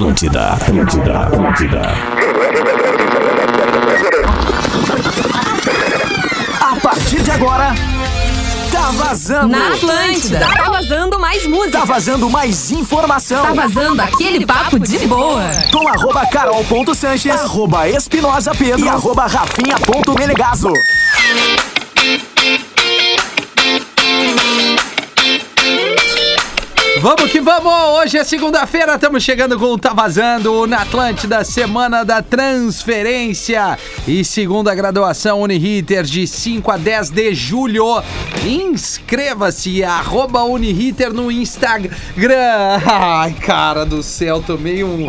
Atlântida, Atlântida, Atlântida. A partir de agora, tá vazando. Na Atlântida. Tá vazando mais música. Tá vazando mais informação. Tá vazando aquele papo de boa. Com arroba carol.sanches, arroba espinosa pedro e arroba rafinha.melegazo. Vamos que vamos! Hoje é segunda-feira, estamos chegando com o Tá Vazando na Atlântida, Semana da Transferência e segunda graduação Uniriter de 5 a 10 de julho. Inscreva-se, arroba Uniriter no Instagram. Ai, cara do céu, tomei um...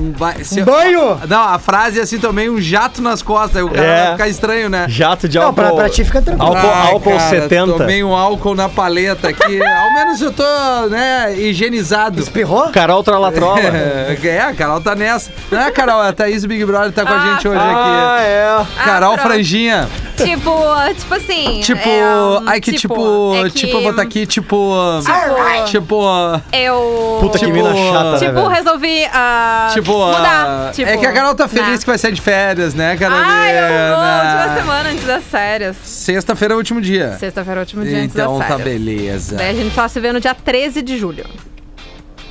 Um, ba... se- banho? Não, a frase é assim, tomei um jato nas costas, aí o cara É. vai ficar estranho, né? Jato de Não, álcool. pra, pra ti fica tranquilo. Álcool, Ai, álcool cara, 70. Tomei um álcool na paleta aqui. Ao menos eu tô, né, higienizado. Espirrou? Carol Tralatrola. É, a Carol tá nessa. Não é, Carol? A Thaís Big Brother tá com a Ah, gente hoje Ah, aqui. é. Carol pronto. Franjinha. Tipo, tipo assim. Tipo, é, um, ai que tipo, é tipo, eu vou estar aqui, tipo, Tipo, tipo, eu. Puta que Tipo, mina chata, né, Tipo, velho? resolvi ah, tipo, mudar. ah, Tipo, é que a Carol tá feliz né? que vai sair de férias, né, Carolina? Ai, eu vou última semana antes das férias. Sexta-feira é o último dia. Sexta-feira é o último dia antes Então das tá férias. beleza. Daí a gente só se vê no dia 13 de julho.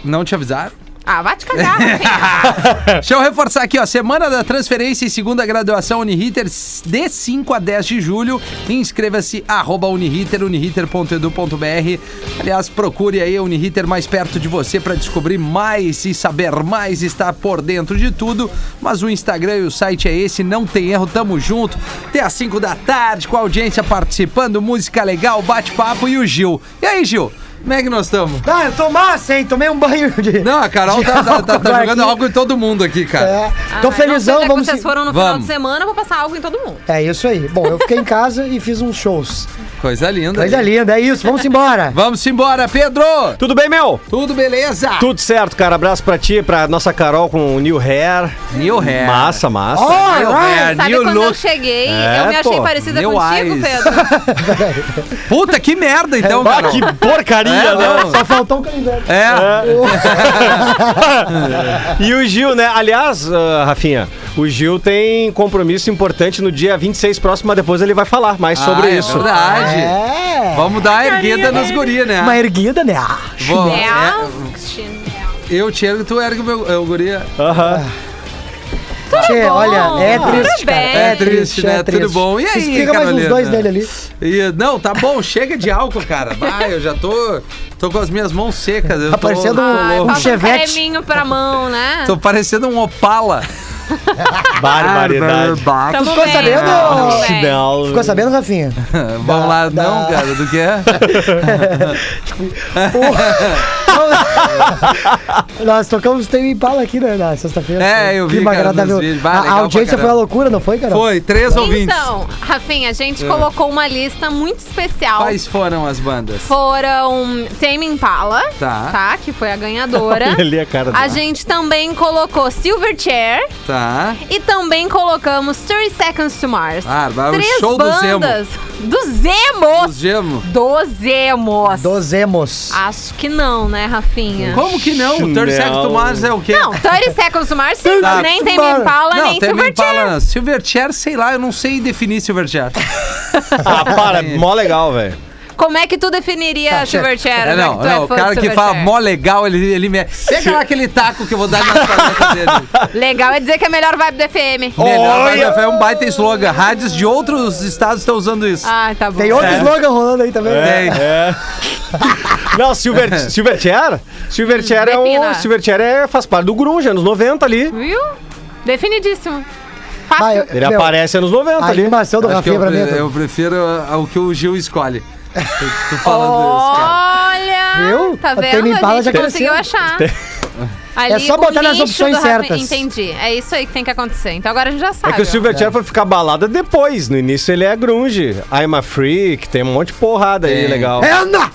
Não te avisaram? Ah, vai te cagar. Deixa eu reforçar aqui, ó. Semana da transferência e segunda graduação Uniriter de 5 a 10 de julho. Inscreva-se, arroba Uniriter, uniriter.edu.br. Aliás, procure aí a Uniriter mais perto de você para descobrir mais e saber mais, estar por dentro de tudo. Mas o Instagram e o site é esse, não tem erro, tamo junto. Até às 5 da tarde, com a audiência participando, música legal, bate-papo e o Gil. E aí, Gil? Como é que nós estamos? Ah, eu tô massa, hein? Tomei um banho de. Não, a Carol tá, tá- tá- tá álcool jogando álcool em todo mundo aqui, cara. É, Ah, tô felizão, que vamos. vocês se- foram no final Vamos. de semana, eu vou passar algo em todo mundo. É isso aí. Bom, eu fiquei em casa e fiz uns shows. Coisa linda. Coisa linda, é isso. Vamos embora. Vamos embora, Pedro! Tudo bem, meu? Tudo beleza? Tudo certo, cara. Abraço pra ti, pra nossa Carol com o New Hair. New hair. Massa, massa. All New right. hair, Sabe new quando eu look. cheguei, É, eu me achei pô, parecida contigo, eyes. Pedro. Puta, que merda então, Ah, Carol. que porcaria, É, né? não. Só faltou um canivete. É. E o Gil, né? Aliás, ah, Rafinha, o Gil tem compromisso importante no dia 26 próximo, mas depois ele vai falar mais sobre Ah, é isso. verdade. É. Vamos dar a erguida nos guri, né? Uma erguida, né? Ah, Vou- É, é, eu te ergo, tu ergue o meu, é, o guri. Aham. Tchê, bom. olha, é Tudo triste, cara. bem. É triste, né? Tudo bom. E aí, Explica mais uns Carolina? dois dele ali. E, não, tá bom, chega de álcool, cara. Vai, eu já tô, tô com as minhas mãos secas. Eu Tá tô, parecendo um- um chevette. creminho pra mão, né? Tô parecendo um Opala. Barbaridade. Tamo ficou bem, sabendo? Não. Ficou sabendo, Rafinha? Vamos lá, Da- não, da- cara, do que é? Nós tocamos Tame Impala aqui né, na sexta-feira. É, eu vi, cara, agradável. nos vídeos. Bah, A- audiência foi uma loucura, não foi, cara? Foi, três ouvintes. Então, Rafinha, a gente É. colocou uma lista muito especial. Quais foram as bandas? Foram Tame Impala, Tá. tá? Que foi a ganhadora. Olha ali a cara A gente também colocou Silverchair Tá. e também colocamos 30 Seconds to Mars. Ah, Três show bandas. Do Zemo! Os Gemo. Dos Emos. Dozemos. Acho que não, né, Rafinha? Como que não? O 30 Seconds to Mars é o quê? Não, 30 Seconds to Mars sim, Tá. nem Mano. Impala, Não, nem tem Silverchair. Impala. Silverchair, sei lá, eu não sei definir Silverchair. Ah, para, mó legal, velho. Como é que tu definiria Tá, Silverchair? É, já não, tu é não, o cara do que fala mó legal, ele, ele me. Pega lá aquele taco que eu vou dar na dele. Legal é dizer que é a melhor vibe do FM. Melhor, Olha! vai- é um baita slogan. Rádios de outros estados estão usando isso. Ah, tá bom. Tem outro É. slogan rolando aí também. Tem. É. Não, Silver, Silverchair? Silverchair é Defina. o. Silverchair é, faz parte do Grunge, anos 90 ali. Viu? Definidíssimo. Fácil. Vai, eu- Ele Meu, aparece anos 90 A ali. animação do Rafinha eu, pra mim. é eu prefiro ah, o que o Gil escolhe. Tô falando isso, cara. Olha! Viu? Tá O vendo? Tame Impala a gente já conseguiu cresceu. achar. Ali, É só o botar nas nicho opções do certas. Entendi. É isso aí que tem que acontecer. Então agora a gente já É sabe. que o ó. Silverchair foi ficar balada depois. No início ele é grunge. I'm a Freak, tem um monte de porrada aí Tem. legal. É, Ana!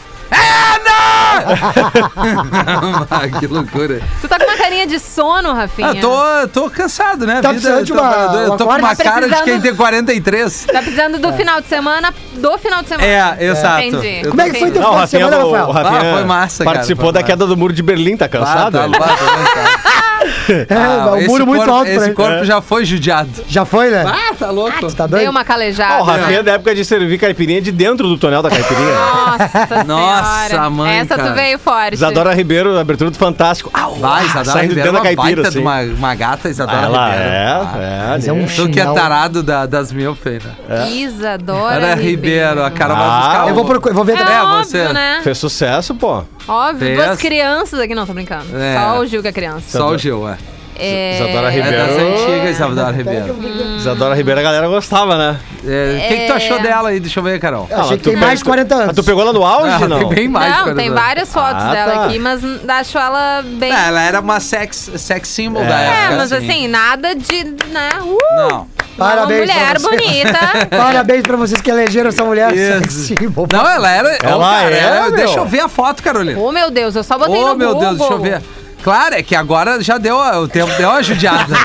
Ah, que loucura. Tu tá com uma carinha de sono, Rafinha. Ah, tô, tô cansado, né? Tá precisando de uma- trabalhadora. Eu uma tô com uma? Tá cara de quem tem 43. Tá precisando do final de semana, do final de semana. É, exato. Entendi. Como é que foi teu o final de semana, o Rafael? Rafinha Ah, foi massa, cara, participou foi da massa. queda do muro de Berlim, tá Ah, cansado? tá, ele? tá, tá, tá. É, Ah, o esse muro muito corpo- alto pra Esse ele. corpo já foi judiado. Já foi, né? Ah, tá louco. Tá Dei doido? uma Ó, o calejada. Rafinha é da época de servir caipirinha de dentro do tonel da caipirinha. Nossa, Nossa, mãe, Essa cara. tu veio forte. Isadora Ribeiro, abertura do Fantástico. Au, Vai, ah, Isadora saindo Ribeiro é dentro da uma caipira, baita assim. de uma, uma gata, Isadora Ela Ribeiro. é, Ah. é. Mas é um Tu que é tarado da- das mil, feira. Isadora Era Ribeiro, a cara vai Ah, buscar. Eu vou, procurar, eu vou ver É, também. É, óbvio, você. né? Fez sucesso, pô. Óbvio. Fez. Duas crianças aqui. Não, tô brincando. É. Só o Gil que é criança. Só o Gil, é. É... Isadora É Ribeiro. das antigas, Isadora Ribeiro. Isadora Ribeiro a galera gostava, né? É, O que, que tu É. achou dela aí? Deixa eu ver, Carol. Eu achei Ah, que tu tem mais de pe- 40 Ah, anos. tu pegou ela no auge, Ah, não? Tem bem mais. Não, tem né? várias fotos Ah, dela tá. aqui, mas acho ela bem. É, ela era uma sex, sex symbol É. da É, época. mas assim, nada de. né? Uh, Não. Parabéns Uma mulher bonita. Parabéns pra vocês que elegeram essa mulher sexy. Não, ela era. Ela Ô, cara, é, era- meu. Deixa eu ver a foto, Carolina. oh, meu Deus, eu só botei Ô, no meu Google. Deus, deixa eu ver. Claro, é que agora já deu, o tempo deu uma judiada.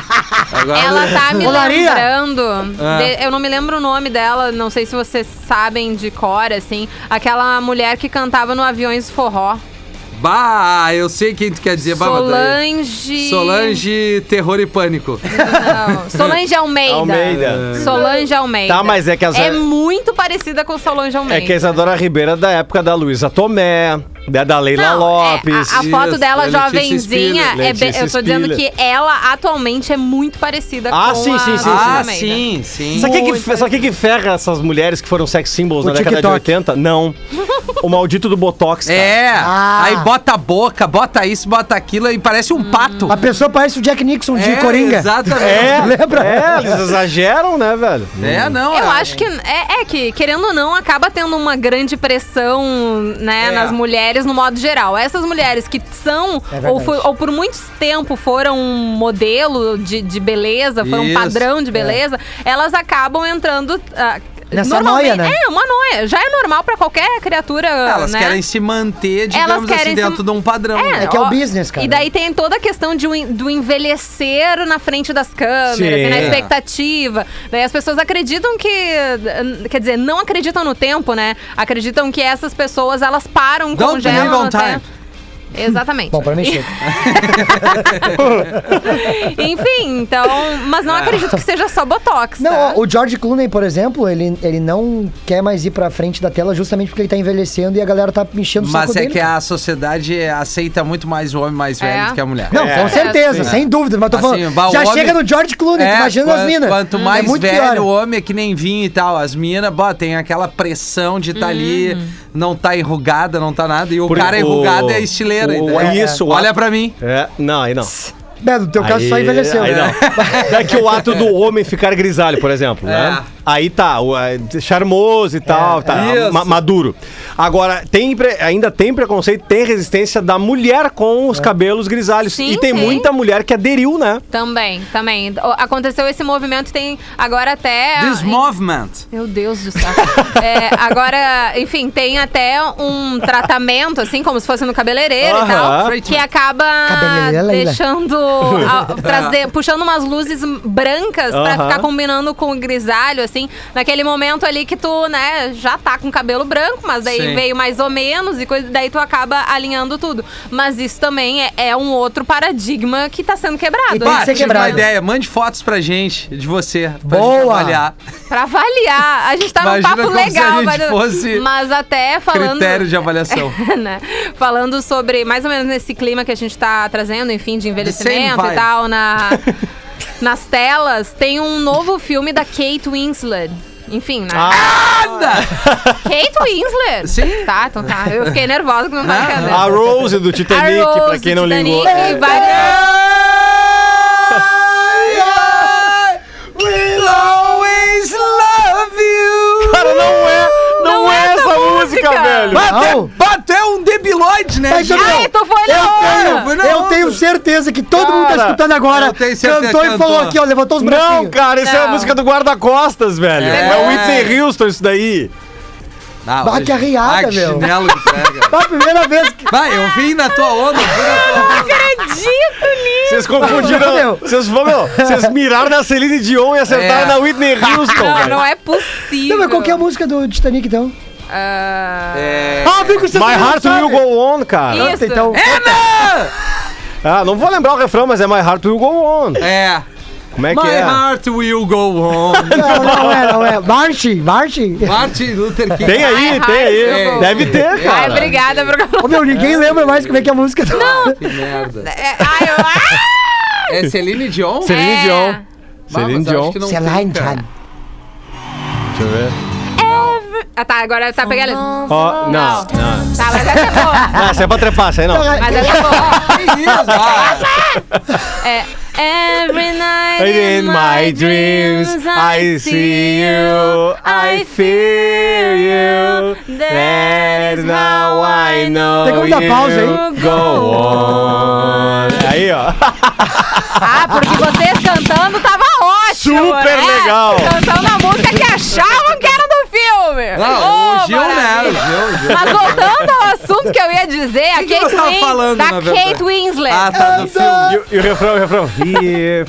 Agora Ela tá me Ô, Maria. lembrando. Ah. de- eu não me lembro o nome dela, não sei se vocês sabem de cor, assim. Aquela mulher que cantava no Aviões Forró. Bah, eu sei quem tu quer dizer. bah, Solange. Solange, terror e pânico. Não, Solange Almeida. Almeida. Solange Almeida. Tá, mas é que as- É muito parecida com Solange Almeida. É que a Isadora Ribeiro é da época da Luísa Tomé, da, da Leila Não, Lopes. é, a, a foto Isso, dela Letícia jovenzinha, Spiller, é bem- eu tô dizendo que ela atualmente é muito parecida Ah, com sim, a sim, sim, sim. Ah, Almeida. sim, sim. Sabe o que, que, sabe que que ferra essas mulheres que foram sex symbols O na década TikTok. de 80? Não. o maldito do Botox, cara. É, Ah. aí bota a boca, bota isso, bota aquilo e parece um pato. A pessoa parece o Jack Nixon de É, Coringa. Exatamente. É, Lembra? É, eles exageram, né, velho? É, não. Eu é- acho que é, é que, querendo ou não, acaba tendo uma grande pressão, né, É. nas mulheres no modo geral. Essas mulheres que são, É ou, verdade. fo- ou por muito tempo foram um modelo de, de beleza, foram um padrão de beleza, elas acabam entrando. ah, Nessa normalmente- noia, né? É, uma noia. Já é normal pra qualquer criatura. Elas né? querem se manter, digamos Elas assim, se- dentro de um padrão. É, É que é o business, cara. E daí tem toda a questão de, um- do envelhecer na frente das câmeras, e na É. expectativa. Daí as pessoas acreditam que. Quer dizer, não acreditam no tempo, né? Acreditam que essas pessoas elas param, Don't believe congelam on até. time. Exatamente. Bom, pra mim chega. Enfim, então. Mas não acredito que seja só Botox. Não, tá? ó, o George Clooney, por exemplo, ele, ele não quer mais ir pra frente da tela justamente porque ele tá envelhecendo e a galera tá enchendo o Mas saco é dele. que a sociedade aceita muito mais o homem mais velho É. do que a mulher. Não, É. com certeza, sem dúvida. Mas tô Assim, falando, bah, já homem- chega no George Clooney, tu imagina quan- as minas. Quanto Hum, mais é muito velho pior. o homem é que nem vinho e tal. As minas, bó, tem aquela pressão de estar ali, não tá enrugada, não tá nada. E o Porque cara o- enrugado é a estileira. o- entendeu? isso, Olha pra mim. É, não, aí não. É, no teu caso só Aí- envelheceu. Aí né? não. É que o ato do homem ficar grisalho, por exemplo, né? É. Aí tá, o, é, charmoso e tal, tá, Isso. ma- maduro. Agora, tem, pre- ainda tem preconceito, tem resistência da mulher com os cabelos grisalhos. Sim, e tem tem. muita mulher que aderiu, né? Também, também. O- Aconteceu esse movimento, tem agora até. This movement. Meu Deus do céu. É, agora, enfim, tem até um tratamento, assim, como se fosse no cabeleireiro e Aham. tal, que acaba Cabeleireira, Leila. deixando. a- trazer, puxando umas luzes brancas pra Aham. ficar combinando com o grisalho, assim. Naquele momento ali que tu, né, já tá com cabelo branco, mas daí Sim. veio mais ou menos e coisa, daí tu acaba alinhando tudo. Mas isso também é, é um outro paradigma que tá sendo quebrado. E né? tem que ser uma ideia. Mande fotos pra gente, de você. Pra Boa. gente avaliar. Pra avaliar. A gente tá num Imagina papo como se a legal, gente mas, fosse mas até falando. Critério de avaliação. né? Falando sobre mais ou menos nesse clima que a gente tá trazendo, enfim, de envelhecimento e tal, na, nas telas, tem um novo filme da Kate Winslet. Enfim, né? Nada! Kate Winslet? Sim. Tá, então tá. Eu fiquei nervosa com o brincadeira. A Rose do Titanic, Rose pra quem do não Titanic, ligou. ai, We'll always love you. Cara, não é, não, Não é é essa essa música, velho. Bate, Não. bate, é um debilóide, né? Mas, Ai, tu foi eu tenho, eu tenho certeza que todo mundo tá Cara, escutando agora. eu tenho certeza Cantou e falou aqui, ó, levantou os Não, bracinhos. cara, isso é a Não. música do guarda-costas, velho. É, É. o Whitney Houston isso daí. Ah, Bah, hoje- Ah, que meu. chinelo que pega. A primeira vez que... Vai, eu vim na tua onda, eu onda. acredito nisso. Vocês confundiram. Vocês, vocês miraram na Celine Dion e acertaram É. na Whitney Houston, Não, velho. não é possível. Não, mas qual que é a música do Titanic, então? Ah, É... Ah, vem com você My Heart Will Go On, cara. Isso. Então, Ana! Ah, não vou lembrar o refrão, mas é My Heart Will Go On. É. Como é que My é? heart will go on. Não, não é, não é. Marche, marche. Martin Luther King. Tem aí, My tem aí. Go Deve ter, Ai, cara. obrigada por... Ô, meu, ninguém lembra mais como é que é a música. Não. Que merda. É, ai, eu... Ah! É Celine Dion? Celine É. Dion. Celine Dion. que não Celine. Dion. Deixa eu ver. Ah, tá, agora tá pegando... Ó, não, não. Tá, mas essa é boa. Ah, essa é pra trepar, essa aí não. Mas essa é boa. Que isso? Ah, É... Every night In my dreams, I see you, I feel you. That now I know Tem como dar pausa you go on. Aí, ó. Ah, porque vocês cantando tava ótimo, Super né? legal. Cantando a música que achavam que Não, Ô, o Gil, né? maravilha. O Gil, o Gil. Mas voltando ao assunto que eu ia dizer, a que Kate tava Win- falando, da na verdade? Kate Winslet. Ah, tá, do filme. E, o- e o refrão, o refrão. Here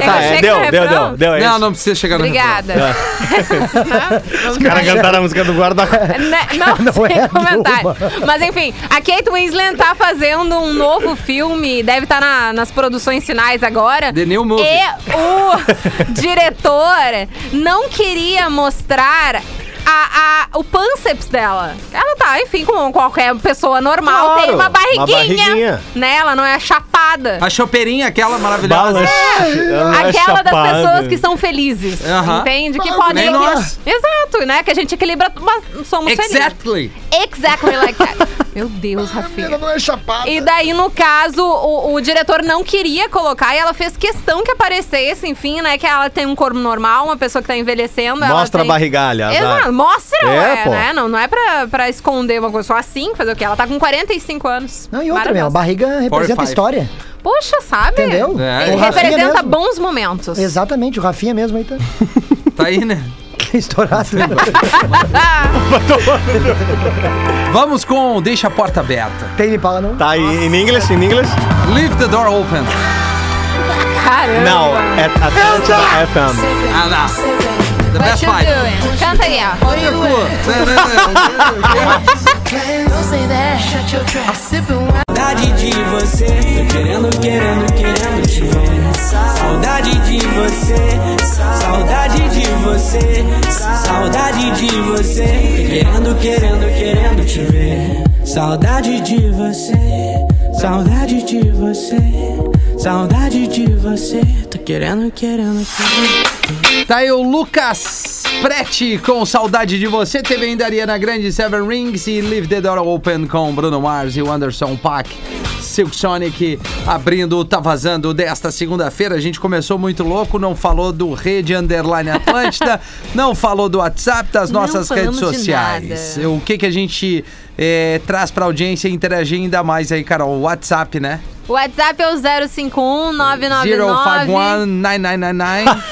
Tá, é, deu, deu, deu, deu. é Não, isso. não precisa chegar no Obrigada. Os caras cantaram a música do. Né? Não, Não sem é comentário. Mas enfim, a Kate Winslet tá fazendo um novo filme, deve estar nas produções finais agora. The New Movie. E o diretor não queria mostrar a, a, o pânceps dela. Ela tá, enfim, como qualquer pessoa normal, Claro, tem uma uma barriguinha. barriguinha. Né? Ela não é chapada. A chopeirinha, aquela maravilhosa. Ela é Aquela das chapada. pessoas que são felizes. Entende? Que Ah, podem. nós. Exato, né? Que a gente equilibra, mas somos felizes. Exactly. Exactly like that. Meu Deus, Rafinha. não é chapada. E daí, no caso, o, o diretor não queria colocar e ela fez questão que aparecesse, enfim, né? Que ela tem um corpo normal, uma pessoa que tá envelhecendo. ela Mostra a tem... barrigalha. azar. Exato, mostra, É, ué, né? Não, não é pra, pra esconder uma coisa, só assim, fazer o quê? Ela tá com 45 anos. Não, e outra, meu, a barriga representa 45. história. Poxa, sabe? Entendeu? É. Ele representa mesmo. bons momentos. Exatamente, o Rafinha mesmo aí tá Tá aí, né? estourado. Vamos com Deixa a Porta Aberta. Tem me fala não? Tá aí, em inglês, em inglês? Leave the door open. Caramba. Não, é Atlanta FM. Ah, não. The What best you five. doing? Canta aí, ó. Don't say that. Shut your trap. I'm sipping wine. Saudade de você, tô querendo, querendo, querendo te ver. Saudade de você, saudade de você, saudade de você, querendo, querendo, querendo te ver. Saudade de você, saudade de você, saudade de você, tô querendo, querendo, querendo. Tá aí o Lucas Prete com Saudade de Você. Teve ainda Ariana Grande, Seven Rings e Leave the Door Open com Bruno Mars e o Anderson Paak. Silk Sonic abrindo o Tá Vazando desta segunda-feira. A gente começou muito louco, não falou do Rede Underline Atlântida, não falou do WhatsApp, das nossas redes sociais. O que, que a gente eh, traz pra audiência interagir ainda mais aí, Carol? O WhatsApp, né? O WhatsApp é o 051 999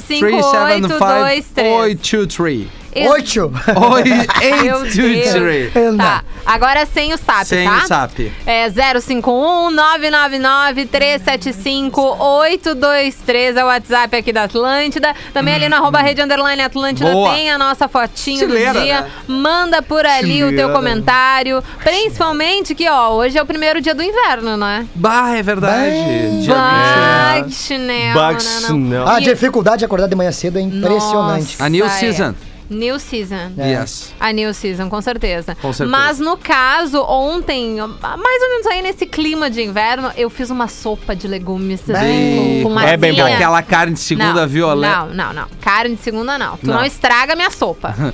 051 9999 375 375 823. 823. Oito. Oi, Meu 823. Deus. Tá, agora sem o SAP, Sem tá? o SAP. É 051 999 375 823 é o WhatsApp aqui da Atlântida. Também ali no arroba rede underline Atlântida Boa. tem a nossa fotinho Chileira, do dia. né? Manda por ali o teu Chileira. comentário. Principalmente que, ó, hoje é o primeiro dia do inverno, né? Bah, é verdade. Dia Bah, 20. que chinelo, Bugs, né, não? não. A E- dificuldade de acordar de manhã cedo é impressionante. Nossa, A new é. New season. Yes. A New Season, com certeza. Com certeza. Mas no caso, ontem, mais ou menos aí nesse clima de inverno, eu fiz uma sopa de legumes Bem. com, com É bem bom. Aquela carne de segunda não, violeta. Não, não, não. Carne de segunda não. Tu Não. não, estraga minha sopa.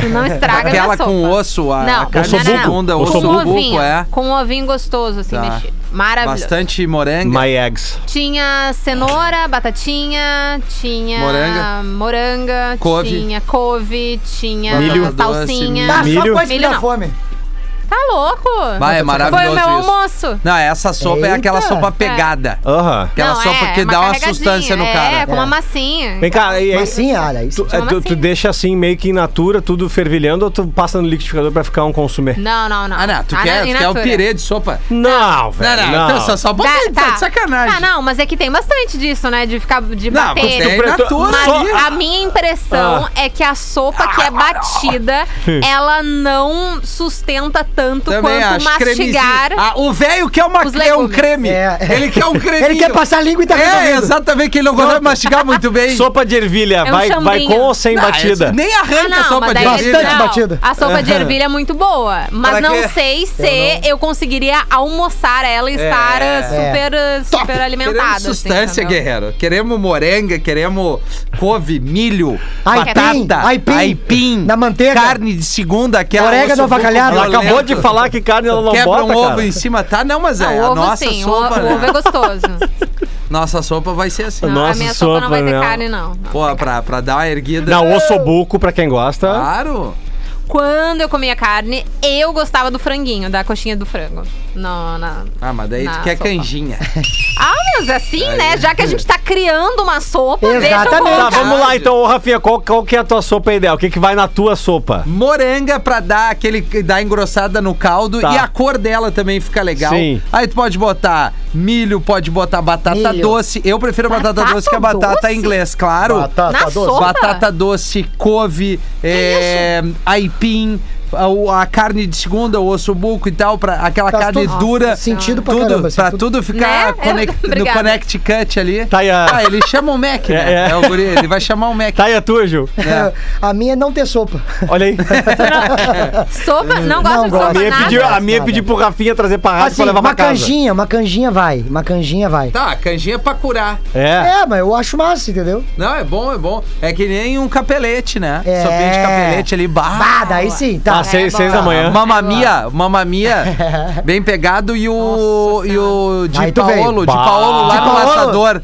tu não estraga Aquela minha sopa. com osso, a, não, a carne não, de segunda, osso ovinho, é. Com um ovinho gostoso, assim, Tá. mexido. Maravilhoso. Bastante moranga. My eggs. Tinha cenoura, batatinha, tinha Moranga. moranga, Couve. tinha couve, tinha Milho. salsinha. Tá, só Milho. coisa que Milho dá não. fome. Tá louco? Vai, é Foi maravilhoso o meu isso. almoço. Não, essa sopa é aquela Eita. sopa pegada. Aham. Aquela Não, sopa é, que uma dá uma carregadinha, sustância no É, cara. com uma massinha. Vem cá, e, aí, Mas sim, olha, isso. tu, é, tu, tu deixa assim meio que in natura, tudo fervilhando, ou tu passa no liquidificador pra ficar um consumir? Não, não, não. Ah, não, tu Ah, quer, in tu quer o natura. pirê de sopa? Não, velho. Não, não, então só, só Dá- pouquinho, tá de sacanagem. Tá, não, mas é que tem bastante disso, né? De ficar, de Não, bater. é preto- natura Mas ali. a minha impressão Ah. é que a sopa que é batida, ela não sustenta tanto Também quanto acho. mastigar. Ah, o velho quer, uma, os quer um legumes. creme. É. Ele quer um creme. Ele quer passar a língua e tá É, resolvido. exatamente, que ele não consegue mastigar muito bem. Sopa de ervilha, um vai, vai chambrinho. com ou sem Ah, batida? Nem Ah, arranca a não, sopa mas de daí Bastante ervilha. não, batida. A sopa de ervilha é muito boa, mas Pra não quê? sei se eu, conseguiria almoçar ela e estar É. uh, super, uh, super alimentada. Queremos assim, substância, entendeu? guerreiro. Queremos morenga, queremos couve, milho, Aipim, batata, aipim. aipim, Na manteiga. carne de segunda, aquela Orégano osso avacalhado. Ela acabou de falar que carne ela não Quebra bota, um ovo cara. em cima, tá? Não, mas é, Ah, a o ovo nossa sim, o sopa, ovo, né? o ovo é gostoso. Nossa sopa vai ser assim. Não, a Nossa minha sopa, sopa, não vai ter não. carne, não. Não Pô, pra, pra dar uma erguida. Não, ossobuco, pra quem gosta. Claro. Quando eu comia carne, eu gostava do franguinho, da coxinha do frango. No, na... Ah, mas daí Na tu quer sopa. canjinha. Ah, mas assim, né? Já que a gente tá criando uma sopa, deixa eu Exatamente. Tá, vamos lá então, ô Rafinha, qual, qual que é a tua sopa ideal? O que, que vai na tua sopa? Moranga pra dar aquele dar engrossada no caldo Tá. e a cor dela também fica legal. Sim. Aí tu pode botar milho, pode botar batata Milho. doce. Eu prefiro batata, Batata doce que a batata doce? inglês, claro. Batata Na doce. sopa? Batata doce, couve, é, aipim, a, a carne de segunda, o osso buco e tal, pra, aquela Faz carne todo dura. sentido pra tudo, caramba, assim, pra tudo- tudo ficar Né? conect- no Obrigada. connect cut ali. Tá aí a- Ah, ele chama o Mac, né? É, é. É, o guri, ele vai chamar o Mac. Tá aí a tua, Gil? É. A minha é não ter sopa. Olha aí. Sopa? Não gosta Não de gosto. A sopa minha, nada? pediu, a minha pediu pro Rafinha trazer pra rádio Assim, pra levar uma pra casa. canjinha, uma canjinha vai. Uma canjinha vai. Tá, canjinha pra curar. É. É, mas eu acho massa, entendeu? Não, é bom, é bom. É que nem um capelete, né? É. Sopinha de capelete ali, bah. Ah, daí sim, tá. Ah, seis, É seis bom. da manhã. Mamamia, mamamia, bem pegado e o Nossa e o de Aí tu veio. Paolo, de. Paolo lá Di no Paolo. assador.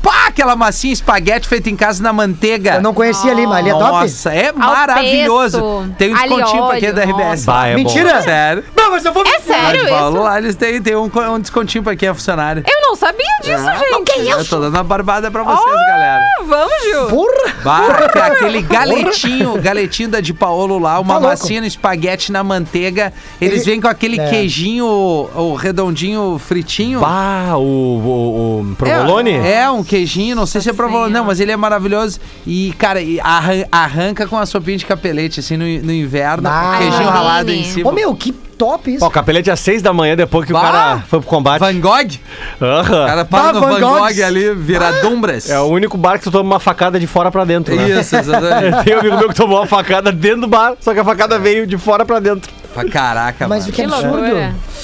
Pá, aquela massinha espaguete feita em casa na manteiga. Eu não conhecia ali, mas ali é top. Nossa, é maravilhoso. pesto, Tem um descontinho pra quem é da RBS. Bah, é bom. Mentira! Sério. Não, mas eu vou... É sério De Paolo isso? lá eles têm, tem um, um descontinho pra quem é funcionário. Eu não sabia disso, gente. Eu tô dando uma barbada pra vocês, galera. Ah, Vamos, Gil. Porra! Bah, tem aquele galetinho, galetinho da de Paolo lá, uma Tá louco. massinha no espaguete na manteiga. Eles Ele- vêm com aquele É. queijinho, o redondinho fritinho. Bah, o, o, o provolone? É, é, um queijinho, não sei se é provolone, não, mas ele é maravilhoso. E, cara, arran- arranca com a sopinha de capelete, assim, no, no inverno. Bah. queijinho ralado em cima. Ô, meu, que top isso. Ó, o capelete às seis da manhã, depois que Bah. o cara foi pro combate. Van Gogh? Aham. O cara para Bah, no Van Van Gogh Goghs. ali, viradumbras. É o único bar que tu toma uma facada de fora pra dentro, né? Isso, exatamente. Tem um amigo meu que tomou uma facada dentro do bar, só que a facada veio de fora pra dentro. Pra Caraca, Mas mano. o que Que absurdo.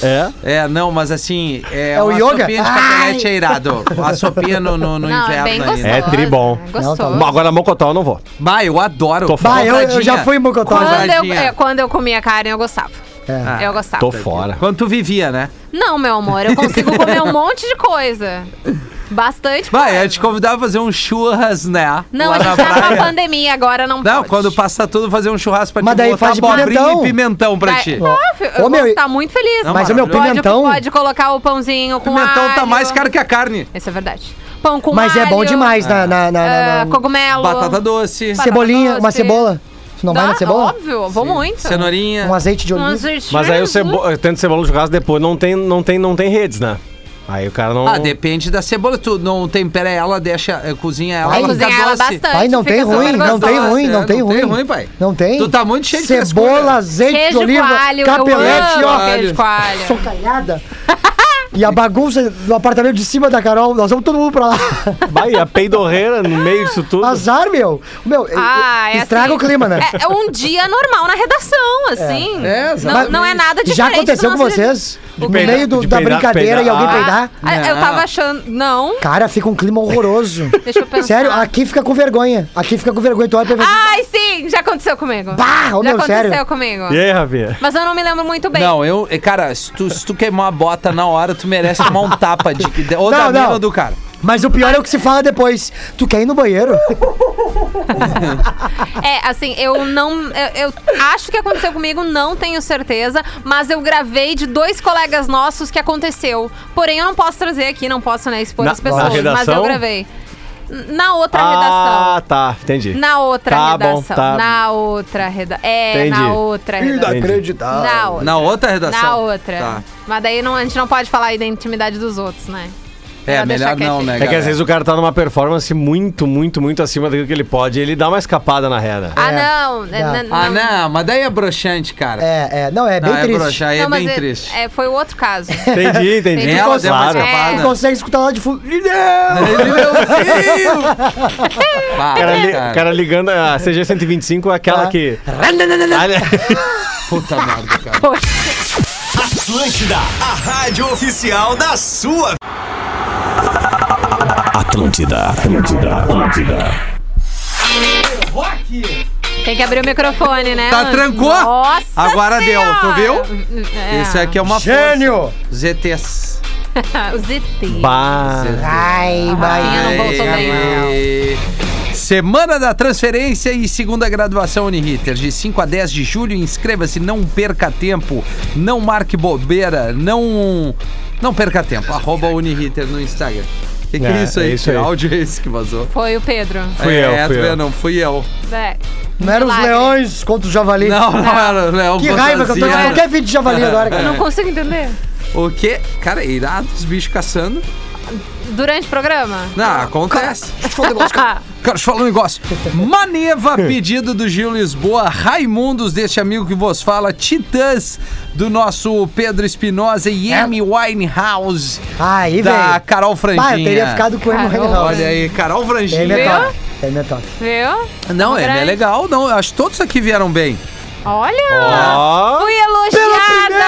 É? É, não, mas assim, é, É o yoga? sopinha de capelete é irado. A sopinha no, no, no Não, é inverno bem ainda. gostoso. É bom. É gostoso. Não, Bom, agora Mocotó eu não vou. Bah, eu adoro. Tô. Bah, eu, eu já fui em Mocotó. Quando eu, é, quando eu comia carne, eu gostava. É. Eu gostava. Tô fora. Quando tu vivia, né? Não, meu amor, eu consigo comer um monte de coisa. Bastante Vai, coisa. eu te convidava a fazer um churras, né? Não, lá a gente na tá numa pandemia, agora não, Não, pode. quando passa tudo, fazer um churrasco pra Mas te daí botar faz de pimentão. e pimentão pra Vai- ti. Ah, eu Ô, meu, vou tá muito feliz. Não, Mas o meu pimentão... Pode, pode colocar o pãozinho com Pimentão tá alho. mais caro que a carne. Isso é verdade. Pão com Mas é alho, bom demais na... na, na, ah, na- cogumelo. Batata doce, Batata Cebolinha, uma doce. cebola. Não vai Dá, na cebola? Óbvio, vou muito. cenourinha. Um azeite de Um oliva. azeite Mas aí o cebo... tendo cebola no churrasco depois não tem, não, tem, não tem redes, né? Aí o cara não. Ah, depende da cebola. Tu não tempera ela, deixa, eh, cozinha ela, fica Cozinhar ela doce. bastante. Pai, não tem ruim, não tem ruim, não É, tem não ruim. tem ruim, pai. Não tem. Tu tá muito cheio de Cebola, azeite de oliva, capelete, ó. queijo com alho. Socalhada. E a bagunça do apartamento de cima da Carol, nós vamos todo mundo pra lá. Vai, a peidorreira no meio disso tudo. Azar, meu. Meu, Ah, é estraga assim, o clima, né? É, é um dia normal na redação, assim. É, não, exatamente. não é nada diferente. Já aconteceu com vocês? No peidar- meio do- da peidar- brincadeira e alguém peidar. peidar? Ah, eu Não. tava achando. Não. Cara, fica um clima horroroso. Deixa eu pensar. Sério, aqui fica com vergonha. Aqui fica com vergonha. Tu olha pra ver. Ai, sim, já aconteceu comigo. Bah, ô, já meu, aconteceu sério. comigo. E aí, Rafinha? Mas eu não me lembro muito bem. Não, eu. eh, Cara, se tu, se tu queimar a bota na hora, tu merece tomar um tapa de, de- ou Não, da mina não. ou do cara. Mas o pior é o que se fala depois. Tu quer ir no banheiro? É, assim, eu não. Eu, eu acho que aconteceu comigo, não tenho certeza. Mas eu gravei de dois colegas nossos que aconteceu. Porém, eu não posso trazer aqui, não posso, né, expor Na- as pessoas. mas redação? eu gravei. Na outra Ah, redação. tá, entendi. Na outra Tá bom, redação. tá. Na outra redação. É, Entendi. na outra redação. Inacreditável. Na outra. Na outra redação. Na outra. Tá. Mas daí não, a gente não pode falar aí da intimidade dos outros, né? É, melhor não, né, É que às vezes o cara tá numa performance muito, muito, muito acima daquilo que ele pode e ele dá uma escapada na reta. Ah, É. não. né, Não. né, Ah, não, mas daí é broxante, cara. É, é. Não, é bem não, é triste. broxante, aí é Não, mas bem é- triste. é, foi o outro caso. Entendi, entendi. Ela uma claro. Tu consegue escutar lá de fundo. O cara, li- cara. o cara ligando a CG 125 é aquela Ah. que. Puta merda, cara. Atlântida, a rádio oficial da sua. Atlântida, Atlântida, Atlântida. Tem que abrir o microfone, né? Tá, trancou? Nossa Agora deu, tu Senhora! viu? É. Isso aqui é uma Gênio! força. ZTs. o ZT. Bah. Ai, Rafinha não vai. voltou bem. Semana da Transferência e segunda graduação Uniriter, de 5 a 10 de julho. Inscreva-se, não perca tempo, não marque bobeira, não não perca tempo. Arroba Uniriter no Instagram. O que, que é, É, isso aí? é isso que aí. áudio é esse que vazou? Foi o Pedro. Fui é, eu, é, fui eu. não fui eu. É. Não eram os leões contra o javali. Não, não era o Léo Que raiva que eu tô de qualquer vídeo de javali agora, Eu cara. não consigo entender. O quê? Cara, é irado os bichos caçando. Durante o programa? Não, acontece. Cara, deixa eu falar um negócio. Maneva, pedido do Gil Lisboa, Raimundos, deste amigo que vos fala, Titãs, do nosso Pedro Espinosa e Amy Winehouse, Aí, da velho. Carol Franginha. Ah, eu teria ficado com o Emo Carol. House. Olha aí, Carol Franginha. é Viu? top. Emo é top. Viu? Não, é, Grande. é legal, não. Eu acho que todos aqui vieram bem. Olha! Ó. Fui elogiada!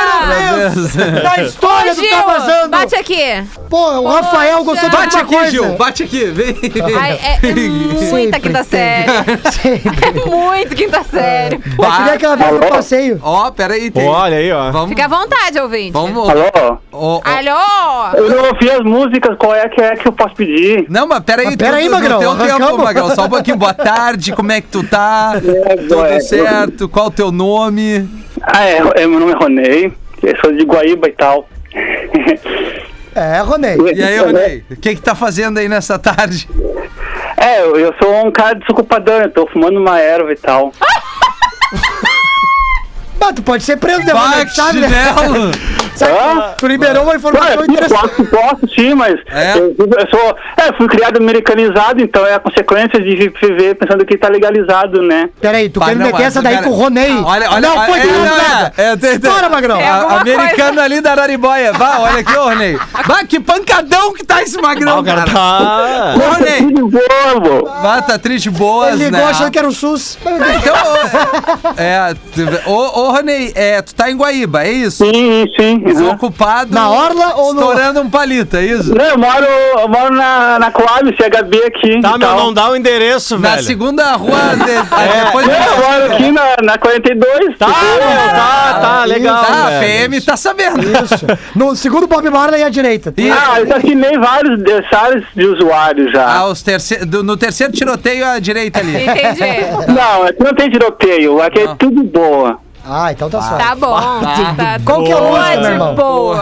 Na história Ô, do Gil, Tá Vazando. bate aqui. Pô, o Rafael gostou de Bate aqui, coisa. Gil, bate aqui, vem. Ai, é, é muita Sempre quinta tem. série. Sempre. É muito quinta série. Pô, que nem aquela vez no passeio. Ó, peraí, tem. Olha aí, ó. Vamos, Fica à vontade, ouvinte. vamos. Alô? ó, ó. Alô? Eu não ouvi as músicas, qual é que é que eu posso pedir? Não, mas peraí, Mas peraí, Magrão, teu tempo, Magrão, só um pouquinho. Boa tarde, como é que tu tá? É, Tudo é, certo? Qual o teu nome? Ah, é, é, meu nome é Ronei, eu sou de Guaíba e tal. É, Ronei. E aí, Ronei, o que que tá fazendo aí nessa tarde? É, eu, eu sou um cara desocupadão, eu tô fumando uma erva e tal. Ah, tu pode ser preso, né, Ronei? Bate Sabe, né? Hã? Tu liberou uma informação sim, interessante. posso, posso sim, mas É? eu, eu sou, é, fui criado americanizado, então é a consequência de viver pensando que tá legalizado, né? Peraí, tu Vai, quer não, meter essa daí cara, com o Ronei? Olha, olha, Não, foi é, nada. é, é, tem- tem- Bora, Magrão. É americano ali da Araribóia. Vá, olha aqui, ô, Ronei. Vá, que pancadão que tá esse magrão, cara tá. Ô, Ronei. Vô. Vá, tá triste boas, Ele ligou né? achando que era o SUS. Então, ô, é, tu- ô, ô, Ronei, é, tu tá em Guaíba, é isso? Sim, sim. Uhum. Desocupado. Na orla ou no- Estourando um palito, é isso? Não, eu moro, eu moro na, na Coab, CHB aqui. Tá, meu, tal. não dá o endereço, Na velho. segunda rua, de, É. depois Não, eu moro aqui na, na 42. Tá, meu, tá, tá, legal. Tá, a. PM tá sabendo. Isso. No segundo Bob Marley à direita. E- Ah, eu já assinei vários áreas de usuários já. Ah, os terce... do- no terceiro tiroteio à direita ali. Entendi. Não, aqui não tem tiroteio, aqui é tudo boa. Ah, então tá certo. Tá bom. Tá Qual que é a música, meu de irmão? boa.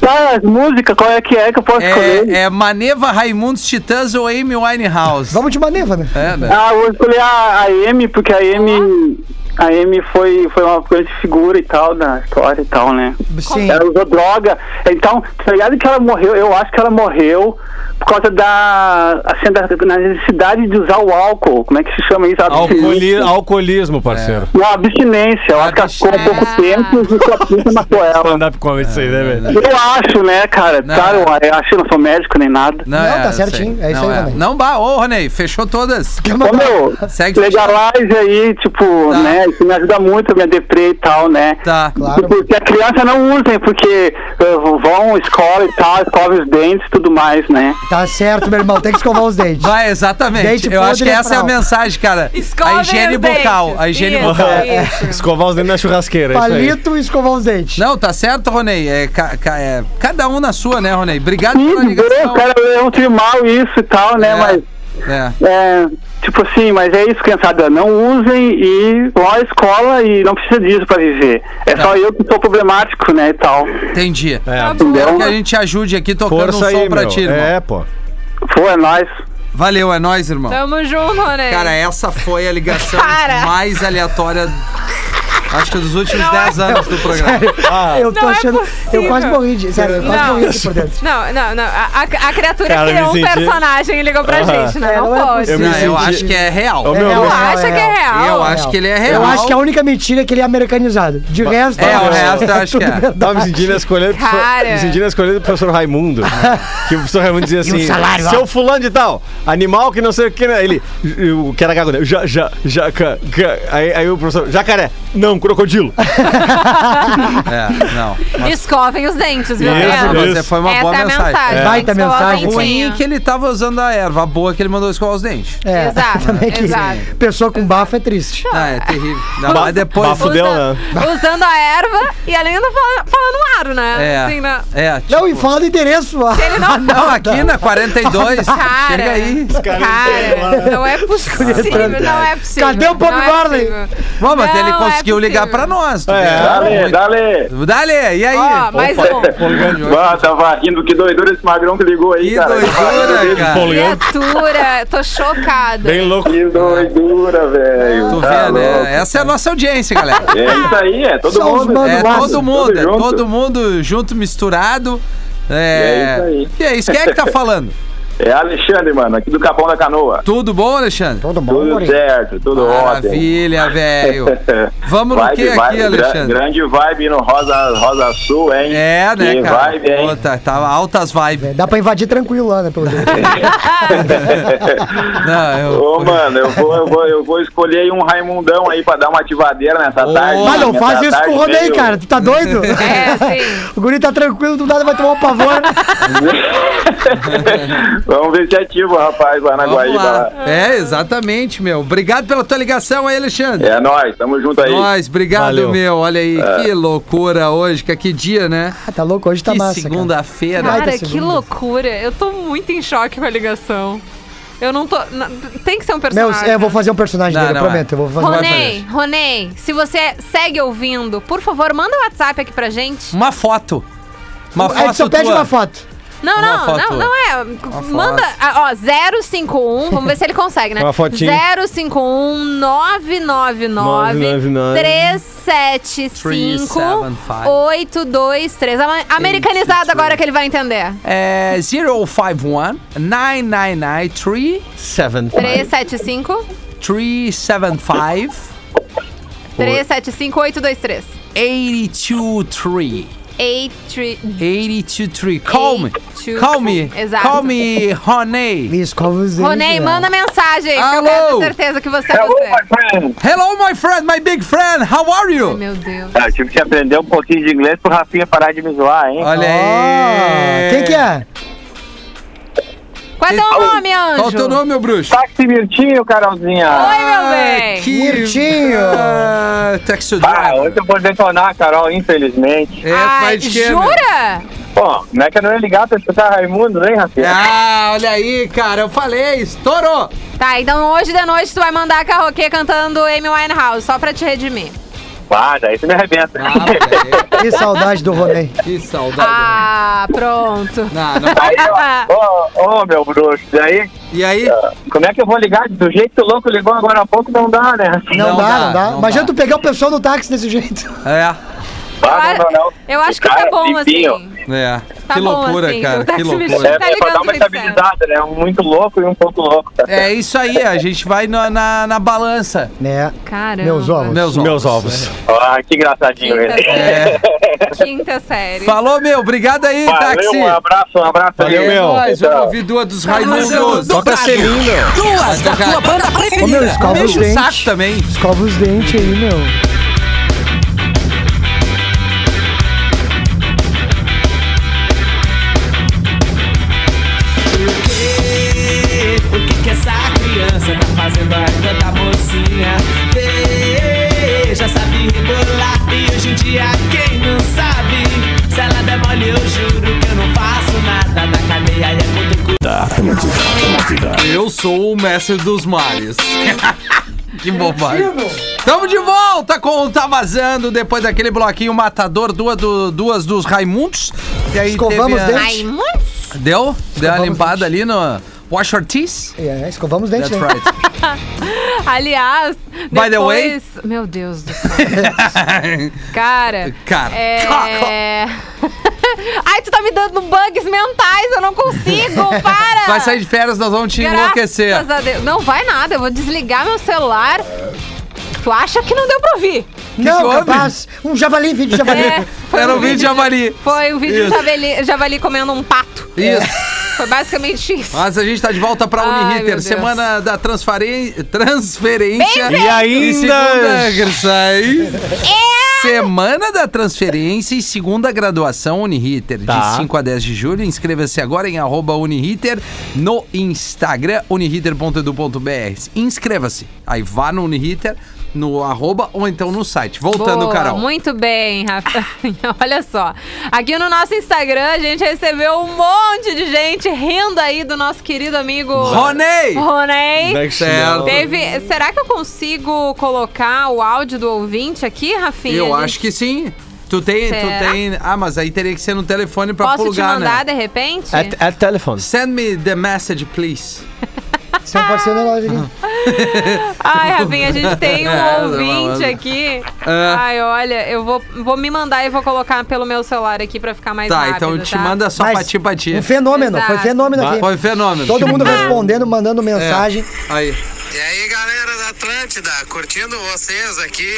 Tá, as músicas, qual é que é que eu posso escolher? É, é Maneva, Raimundos, Titãs ou Amy Winehouse? Vamos de maneva, né? É, né? Ah, eu vou escolher a, a Amy, porque a Amy. A Amy foi, foi uma grande figura e tal da história e tal, né? Sim. Ela usou droga. Então, tá ligado que ela morreu? Eu acho que ela morreu por causa da, assim, da, da necessidade de usar o álcool. Como é que se chama isso? Alcooli- alcoolismo, parceiro. Não, abstinência. Eu acho que ela ficou um pouco tempo e a pinta matou ela. Stand-up comedy isso aí, né, velho? Eu acho, né, cara? Não. Claro, eu acho que eu não sou médico nem nada. Não, tá eu certinho, sei. é isso não, aí, Ronei. Não, bah, ô, Ronei, fechou todas. Ô, meu, Segue legalize aí, tipo, Tá. né? Isso me ajuda muito a minha deprê e tal, né? Tá. Claro. Tipo, que a criança não usem, porque eh, vão escola e tal, escova os dentes e tudo mais, né? Tá certo, meu irmão. Tem que escovar os dentes. Vai, exatamente. Dente eu acho que é essa é a mensagem, cara. Escovem a higiene os bucal. dentes. A higiene Isso, bucal. isso. Escovar os dentes na churrasqueira, é. Palito e escovar os dentes. Não, tá certo, Ronei. É, ca- ca- é, cada um na sua, né, Ronei? Obrigado pela Sim, eu, ligação. cara, eu tive mal isso e tal, né? É. Mas, É. tipo assim, mas é isso, criançada. Não usem e vão à escola e não precisa disso pra viver. É Tá. só eu que sou problemático, né, e tal. Entendi. É. Tá Entendeu? bom. Que a gente ajude aqui tocando Força um som aí, pra meu. ti, irmão. É, pô. Pô, é nóis. Valeu, é nóis, irmão. Tamo junto, né? Cara, essa foi a ligação Cara. mais aleatória. Acho que dos últimos 10 anos do programa. eu tô Não é achando. eu possível. quase morri de. Sério, eu quase Não. morri aqui por dentro. Não, não, não. A, a- criatura Cara, criou um senti- personagem e ligou pra Aham. gente, né? É, não não é pode. eu senti- acho que é real. É Tu acha que é real? Eu acho que ele é real. Eu acho que a única mentira é que ele é americanizado. De resto. É, o resto eu acho que é. Tava me sentindo na escolha do professor- Cara. me sentindo na escolha do professor Raimundo. que o professor Raimundo dizia assim: salário seu fulano de tal, animal que não sei o que. né?" Ele, o que era gago, né? Já. Aí, aí o professor, jacaré, não, crocodilo. É, não. Escovem os dentes, viu? Isso, Leandro? Você foi uma Essa boa é a mensagem. mensagem. É. Baita Escovar mensagem. Ruim dentinhos. que ele tava usando a erva. A boa que ele mandou escovar os dentes. É, Exato, também que exato. Pessoa com bafo é triste. Ah, é terrível. Não, mas depois. bafo deu, né? Usando a erva e além ainda falando, falando aro, né? É. Assim, né? É, tipo, Não, e fala do endereço. Ele não Não, aqui na 42. Cara. Chega aí. Cara, não é possível, não é possível. Cadê o Bob é Marley? Bom, mas Não ele é conseguiu ligar possível. pra nós. É. Dale, dale. Dale, e aí? Ó, mais um. Ah, tava rindo, que doidura esse magrão que ligou aí, Que cara. doidura, cara. Criatura, tô chocada. Bem louco. Que doidura, velho. Tu Tá vê, né? Essa é a nossa audiência, galera. É isso aí, é todo São os mundo. mano É Massa, todo mundo, tudo é junto. todo mundo junto, misturado. É, É isso aí. E é isso, quem é que tá falando? É Alexandre, mano, aqui do Capão da Canoa. Tudo bom, Alexandre? Todo bom, Tudo Morim? certo, tudo ótimo. Maravilha, velho. Vamos no Vibe, que aqui, Alexandre? Grande vibe no Rosa, Rosa Sul, hein? É, né, que cara? vibe, hein? Pô, tá, tá altas vibes. É, Dá pra invadir tranquilo lá, né? Pelo jeito. Não, eu... Ô, mano, eu vou, eu, vou, eu vou escolher aí um Raimundão aí pra dar uma ativadeira nessa Ô, tarde. Mas não faz isso com o Ronei, meio- cara. Tu tá doido? É, sim. O guri tá tranquilo, do nada vai tomar um pavor. Vamos ver se ativa, rapaz, lá na Vamos Guaíba. lá. lá. É, exatamente, meu. Obrigado pela tua ligação aí, Alexandre. É nóis, tamo junto aí. Nós, obrigado, Valeu. meu. Olha aí, que loucura hoje, que, que dia, né? Ah, tá louco, hoje tá que massa. cara. segunda-feira. Vai. Cara, que segunda. loucura. Eu tô muito em choque com a ligação. Eu não tô. não- tem que ser um Meu, personagem. é, eu vou fazer um personagem Não, dele, eu não é. prometo. Eu vou fazer um Ronei, Ronei, se você segue ouvindo, por favor, manda o WhatsApp aqui pra gente. Uma foto. Uma Aí foto só pede uma foto. Não, Uma não, foto. não, não é. Manda, ah, ó, 051, vamos ver se ele consegue, né? Uma fotinho. 051 999 999. 375 375. 823. Ama- Americanizado agora que ele vai entender. É 051 999 Seven. 375 375 375 823. 823. 83 823. Call me. 823. Call me. Exato. Call me, Roney. Ronei, né? manda mensagem, que eu ter certeza que você é Hello, você. my friend. Hello, my friend, my big friend. How are Ai, you? meu Deus. Ah, eu tive que aprender um pouquinho de inglês pro Rafinha parar de me zoar, hein? Olha Ah, aí. quem que é? Qual é teu nome, anjo? Qual o teu nome, meu bruxo? Táxi Mirtinho, Carolzinha. Oi, meu bem. Que... Mirtinho. Ah, taxi Ah, driver. hoje eu vou detonar a Carol, infelizmente. É, Ai, meu? jura? Pô, como é que eu não ia ligar pra escutar Raimundo, hein, Rafinha? Ah, olha aí, cara, eu falei, estourou. Tá, então hoje de noite tu vai mandar a Carroquê cantando Amy Winehouse, só pra te redimir. Ah, daí você me arrebenta. Ah, Que saudade do Ronei. que saudade. Ah, pronto. Não, não. Aí, ó, ô, ô, meu bruxo, daí, E aí? como é que eu vou ligar? Do jeito que o louco ligou agora há pouco, não dá, né? Não, Não dá, dá, não dá. não Imagina dá. tu pegar o pessoal no táxi desse jeito. É, Ah, não, não, não. Eu acho O que tá cara bom limpinho. assim. É. Tá que bom loucura, assim, cara, que táxi loucura. É, Tá é pra dar uma estabilizada, né? Um muito louco e um pouco louco. Tá? É isso aí, a gente vai na, na, na balança. Né? Caramba. Meus ovos. Meus ovos. Meus ovos. Ah, que engraçadinho Quinta ele. É. Quinta série. Falou, meu, obrigado aí, táxi. Valeu, um abraço, um abraço Valeu, aí. Meu. vamos ouvir duas dos Raimundos. Toca selinho, meu. Duas da tua banda Ô, preferida. meu, escova os o saco dentes. também. Escova os dentes aí, meu. Sou o mestre dos mares. que bobagem. Tamo de volta com o Tá Vazando, depois daquele bloquinho matador, duas, do- duas dos Raimundos. E aí Escovamos teve a- dentes. Muito. Deu? Deu uma Escovamos limpada ali no... Wash your teeth? É, escovamos os dentes, That's né? right. Aliás, By the way- depois... Meu Deus do céu. Cara... Cara. É... Ai, tu tá me dando bugs mentais, eu não consigo, para! Vai sair de férias, nós vamos te enlouquecer. Graças a Deus. Não vai nada, eu vou desligar meu celular. Tu acha que não deu pra ouvir? Não, que capaz. Um javali, vídeo de javali. É, Era um vídeo de javali. Foi um vídeo de javali, javali comendo um pato. Isso. Foi basicamente isso. Mas a gente tá de volta Uniriter. Deus. Semana da transferen- transferência. Bem E ainda. segunda, Semana da transferência e segunda graduação Uniriter. Tá. De 5 a 10 de julho. Inscreva-se agora em arroba Uniriter no Instagram, uniriter.edu.br. Inscreva-se. Aí vá no Uniriter, no arroba ou então no site. Voltando, Boa, Carol. Muito bem, Rafa. Olha só. Aqui no nosso Instagram, a gente recebeu um monte de gente rindo aí do nosso querido amigo Ronei! Ronei. Certo. Teve. Será que eu consigo colocar o áudio do ouvinte aqui, Rafinha? Eu gente- acho que sim. Tu tem, tu Será? tem. Ah, mas aí teria que ser no telefone pra Posso te plugar, mandar né? de repente? At, at telephone. Send me the message, please. Isso não pode ser um negócio ali. Ai, Rafinha, a gente tem um É, ouvinte manda. aqui. É. Ai, olha, eu vou, vou me mandar e vou colocar pelo meu celular aqui pra ficar mais Tá, rápido, então te tá? manda só Mas pra ti, pra ti. Um fenômeno, foi Exato. fenômeno aqui. Foi fenômeno. Todo mundo respondendo, mandando mensagem. É. Aí. E aí, galera da Atlântida, curtindo vocês aqui.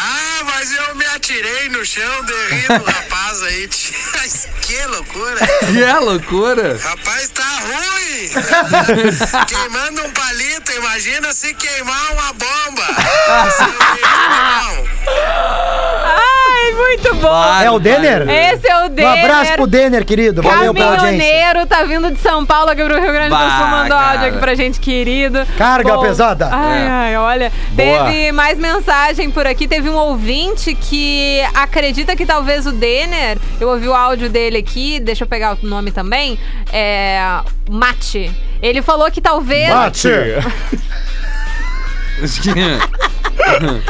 Ah, mas eu me atirei no chão de rir do rapaz aí. que loucura. Que é loucura. Rapaz, tá ruim. Queimando um palito, imagina se queimar uma bomba. Seu irmão. Ai, muito bom. É o Denner? Esse é o Um Denner. abraço pro Denner, querido. Valeu pela audiência. Caminhoneiro, tá vindo de São Paulo aqui pro Rio Grande do Sul, mandou áudio aqui pra gente, querido. Carga pesada. Ai, É. ai, olha. Boa. Teve mais mensagem por aqui. Teve um ouvinte que acredita que talvez o Denner, eu ouvi o áudio dele aqui, deixa eu pegar o nome também, é. Mate. Ele falou que talvez. Bate.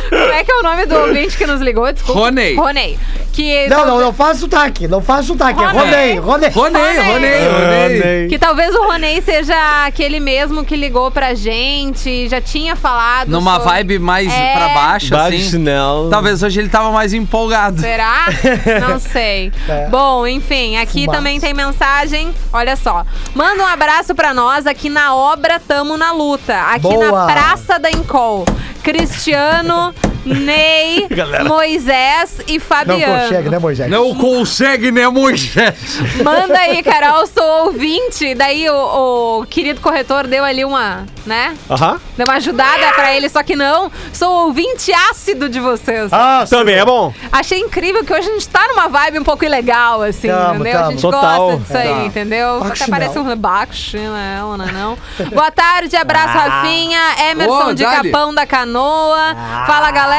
Como é que é o nome do ouvinte que nos ligou? Desculpa. Ronei. Ronei. Que Não, não, não faz sotaque. Não faz sotaque. É Ronei. Ronei, Ronei. Ronei, Ronei, Ronei. Que talvez o Ronei seja aquele mesmo que ligou pra gente, já tinha falado. Numa sobre- vibe mais É. pra baixo, Baixo assim. sinal. Talvez hoje ele tava mais empolgado. Será? Não sei. É. Bom, enfim, aqui Fumaça. também tem mensagem. Olha só. Manda um abraço pra nós aqui na obra Tamo na Luta. Aqui na Boa. Praça da Encol. Cristiano, Ney, Moisés e Não Fabiano. consegue, né, Moisés? Não consegue, né, Moisés? Manda aí, Carol, sou ouvinte. Daí o, o querido corretor deu ali uma, né? Aham. Deu uma ajudada pra ele, só que não. Sou ouvinte ácido de vocês. Ah, Também é bom. Achei incrível que hoje a gente tá numa vibe um pouco ilegal, assim, Tamo, entendeu? A tamo. gente Total. gosta disso aí, Tá. entendeu? Até Bacchinal. parece um baixinel, né, não? Boa tarde, abraço, Rafinha. Emerson Ô, de dali. Capão da Canoa. Fala, galera.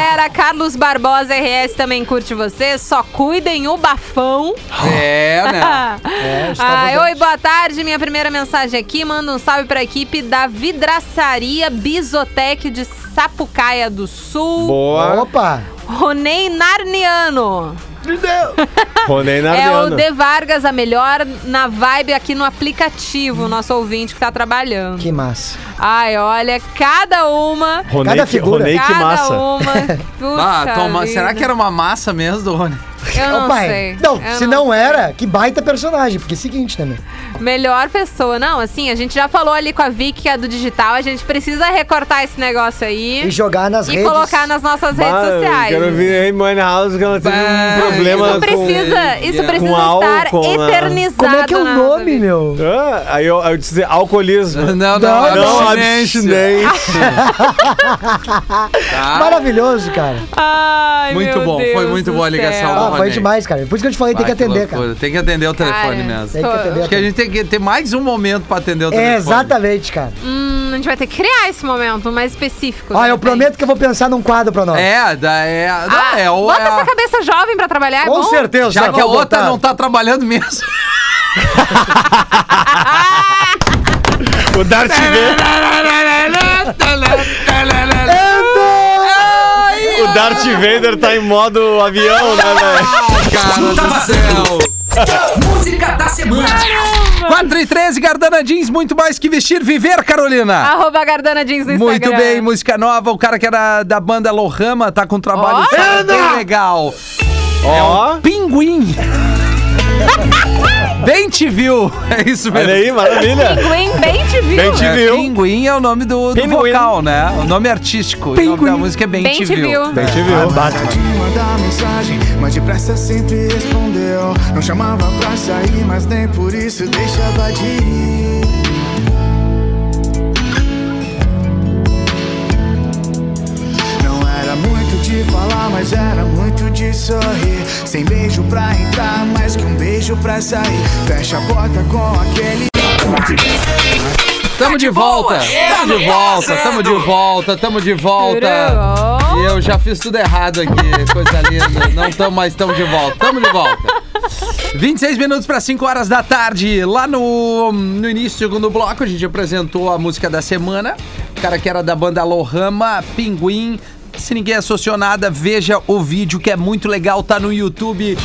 Carlos Barbosa RS também curte você. Só cuidem o bafão. É, né? É, os oi, boa tarde. Minha primeira mensagem aqui. Manda um salve pra equipe da Vidraçaria Bisotec de Sapucaia do Sul. Boa. Opa. Ronei Narniano. Ronei É o. De Vargas, a melhor na vibe aqui no aplicativo, nosso ouvinte que tá trabalhando. Que massa. Ai, olha, cada uma. Ronei, Cada figura. Ronei que cada massa. uma. Puxa Ah, toma, será que era uma massa mesmo do Rony? Eu não pai. sei. Não, Eu se não, era, que baita personagem. Porque é o seguinte também. Melhor pessoa. Não, assim, a gente já falou ali com a Vicky, que é do digital. A gente precisa recortar esse negócio aí. E jogar nas e redes. colocar nas nossas redes Bah, sociais. Quero ver Money House que ela teve Bah, um problema Isso com... precisa, isso Com precisa álcool, estar né? eternizado. Como é que é o nome, vida. meu? Ah, aí eu, eu disse alcoolismo. Não, não, Não, Não, abstinência. abstinência. Tá? Maravilhoso, cara. Ai, Muito meu bom, Deus foi muito boa a ligação Ah, Ronei. foi demais, cara. Por isso que eu te falei, tem que Vai, atender, loucura. cara. Tem que atender o telefone Cara, mesmo. Tem que atender. Acho que a gente tem que ter mais um momento pra atender o telefone. É, exatamente, cara. Hum, a gente vai ter que criar esse momento mais específico. Ó, de eu repente. prometo que eu vou pensar num quadro pra nós. É, da, é, não, Ah, é, o- bota é essa cabeça jovem pra trabalhar, é Com bom? certeza. Já que a outra botar. não tá trabalhando mesmo. o Darth Vader, o Darth Vader tá em modo avião, né, velho? Cara do céu. Música da semana. 4 e 13, Gardana Jeans, muito mais que vestir, viver, Carolina. Arroba Gardana Jeans no Muito Instagram. bem, música nova. O cara que era da banda Lohama tá com um trabalho solo bem legal. Ó, Pinguim. Bem te viu. É isso mesmo. olha aí, maravilha. Pinguim bem te viu. Bem te É, viu. Pinguim é o nome do, do Pinguim. vocal, né? O nome artístico. O nome da música é Bem, Bem te, te viu. viu. Bem te viu. De mandar mensagem, mas depressa sempre respondeu. Não chamava pra sair, mas nem por isso deixava de ir. De falar, mas era muito de sorrir. Sem beijo pra entrar, mais que um beijo pra sair. Fecha a porta com aquele. Tamo de volta. Tamo de volta. Tamo de volta. Tamo de volta. E eu já fiz tudo errado aqui. Coisa linda. Não tamo mais tamo de volta. Tamo de volta. 26 minutos para 5 horas da tarde. Lá no, no início do segundo bloco, a gente apresentou a música da semana. O cara que era da banda Lohama, Pinguim. Se ninguém associou nada, veja o vídeo que é muito legal, tá no YouTube.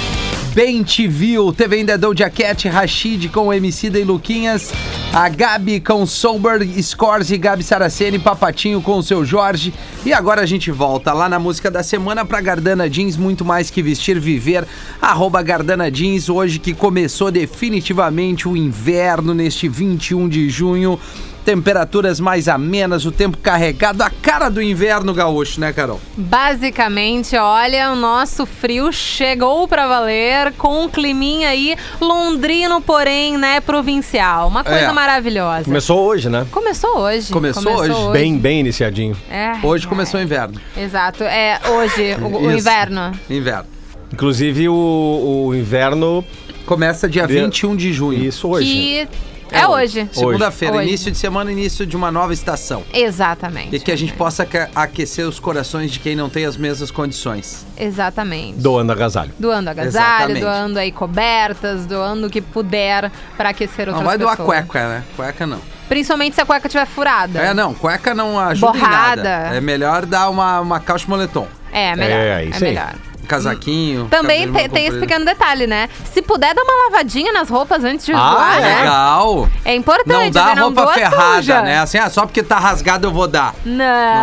Bem te viu. Teve ainda Doja Cat, Rashid com o MC da e Luquinhas. A Gabi com Sober, Scores e Gabi Saraceni, Papatinho com o seu Jorge. E agora a gente volta lá na música da semana pra Gardana Jeans, muito mais que vestir, viver. Arroba Gardana Jeans, hoje que começou definitivamente o inverno neste 21 de junho. Temperaturas mais amenas, o tempo carregado, a cara do inverno gaúcho, né, Carol? Basicamente, olha, o nosso frio chegou pra valer com um climinha aí londrino, porém, né, provincial. Uma coisa É. maravilhosa. Começou hoje, né? Começou hoje. Começou hoje? Bem, bem iniciadinho. É, Hoje é. começou o inverno. Exato, é hoje, o, o inverno. Inverno. Inclusive o, o inverno, Começa dia Dia- 21 de junho. isso hoje. Que é hoje. Segunda-feira, Hoje. início de semana, início de uma nova estação. Exatamente. E que a gente possa aque- aquecer os corações de quem não tem as mesmas condições. Exatamente. Doando agasalho. Doando agasalho, Exatamente. doando aí cobertas, doando o que puder pra aquecer outras Não vai doar pessoas. cueca, né? Cueca não. Principalmente se a cueca estiver furada. É, não, cueca não ajuda Borrada. em nada. É melhor dar uma, uma calça moletom. É, melhor. É, É, aí sim. melhor. Um casaquinho. Também tem, tem esse pequeno detalhe, né? Se puder dar uma lavadinha nas roupas antes de Ah, doar, né? Legal. É importante, Não dá né? roupa doa ferrada, suja. né? Assim, ah, só porque tá rasgado eu vou dar. Não,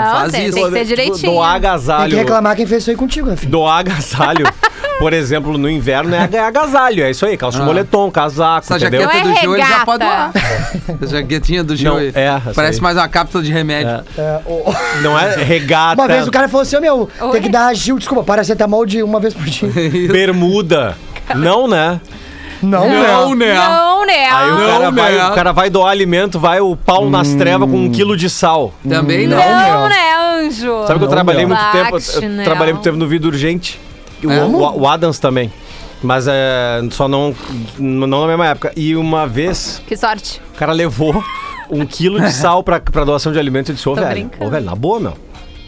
Não faz tem, isso. tem que ser Tipo, direitinho. Doar Tem que agasalho. reclamar quem fez isso aí contigo, né, filho? Doar agasalho. Por exemplo, no inverno é aga- agasalho. É isso aí. Calça de Ah. moletom, casaco, Essa entendeu? jaqueta Não é do Gil ele já pode doar. Essa jaquetinha do Gil. Não, é, Parece aí. mais uma cápsula de remédio. É. É, o- Não é regata, Uma vez o cara falou assim, ô meu, Oi? tem que dar Gil, desculpa, paracetamol de uma vez por dia. bermuda. Não, né? Não, Não, não. né? Não, né? Aí o Não, cara, vai, né? o cara vai doar alimento, vai o pau nas trevas com um quilo de sal. Também não. Não, né, anjo? Sabe que eu Não, trabalhei muito tempo, Bate, eu não. trabalhei muito tempo no Vida Urgente. E o, É? o- o Adams também. Mas é, só não, não na mesma época. E uma vez, Que sorte. o cara levou um quilo de sal pra, pra doação de alimentos. Eu disse, ô velho, ô velho, na boa, meu.